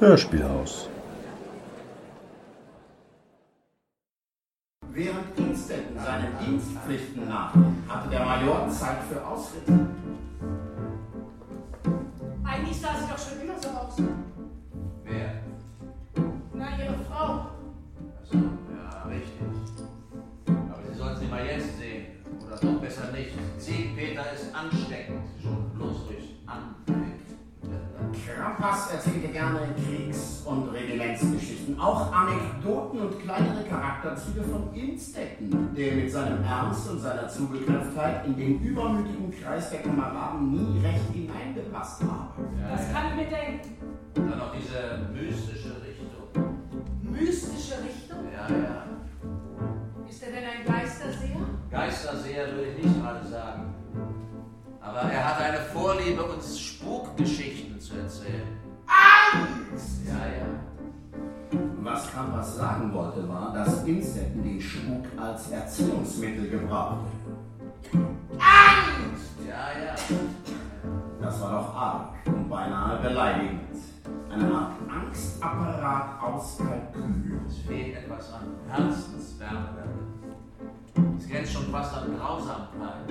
Hörspielhaus. Während Innstetten seinen Dienstpflichten nachging, hatte der Major Zeit für Ausritte. Eigentlich sah sie doch schon immer so aus. Wer? Na, ihre Frau. Achso, ja, richtig. Aber Sie sollten sie mal jetzt sehen. Oder doch besser nicht. Ziegenpeter ist ansteckend. Schon bloß durch. Krampas erzählte gerne Kriegs- und Regimentsgeschichten, auch Anekdoten und kleinere Charakterzüge von Innstetten, der mit seinem Ernst und seiner Zugeknöpftheit in den übermütigen Kreis der Kameraden nie recht hineingepasst habe. Ja, Das ja. kann ich mir denken. Dann noch diese mystische Richtung. Mystische Richtung? Ja, ja. Ist er denn ein Geisterseher? Geisterseher würde ich nicht gerade sagen. Aber er hat eine Vorliebe, uns Spukgeschichten Was Krampas sagen wollte, war, dass Innstetten den Spuk als Erziehungsmittel gebrauchte. Angst! Ja, ja. Das war doch arg und beinahe beleidigend. Eine Art Angstapparat aus Kalkül. Es fehlt etwas an Herzenswärme. Es grenzt schon fast an Grausamkeit.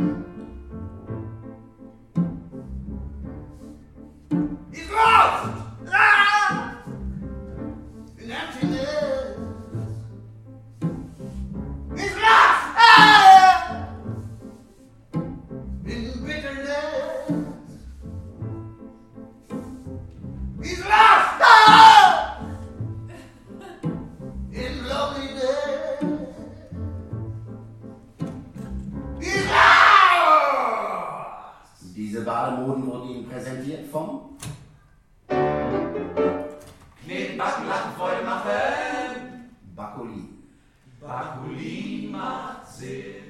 Diese Bademoden wurden Ihnen präsentiert vom Knetbacken, voll machen! Bakulin. Bakulin macht Sinn.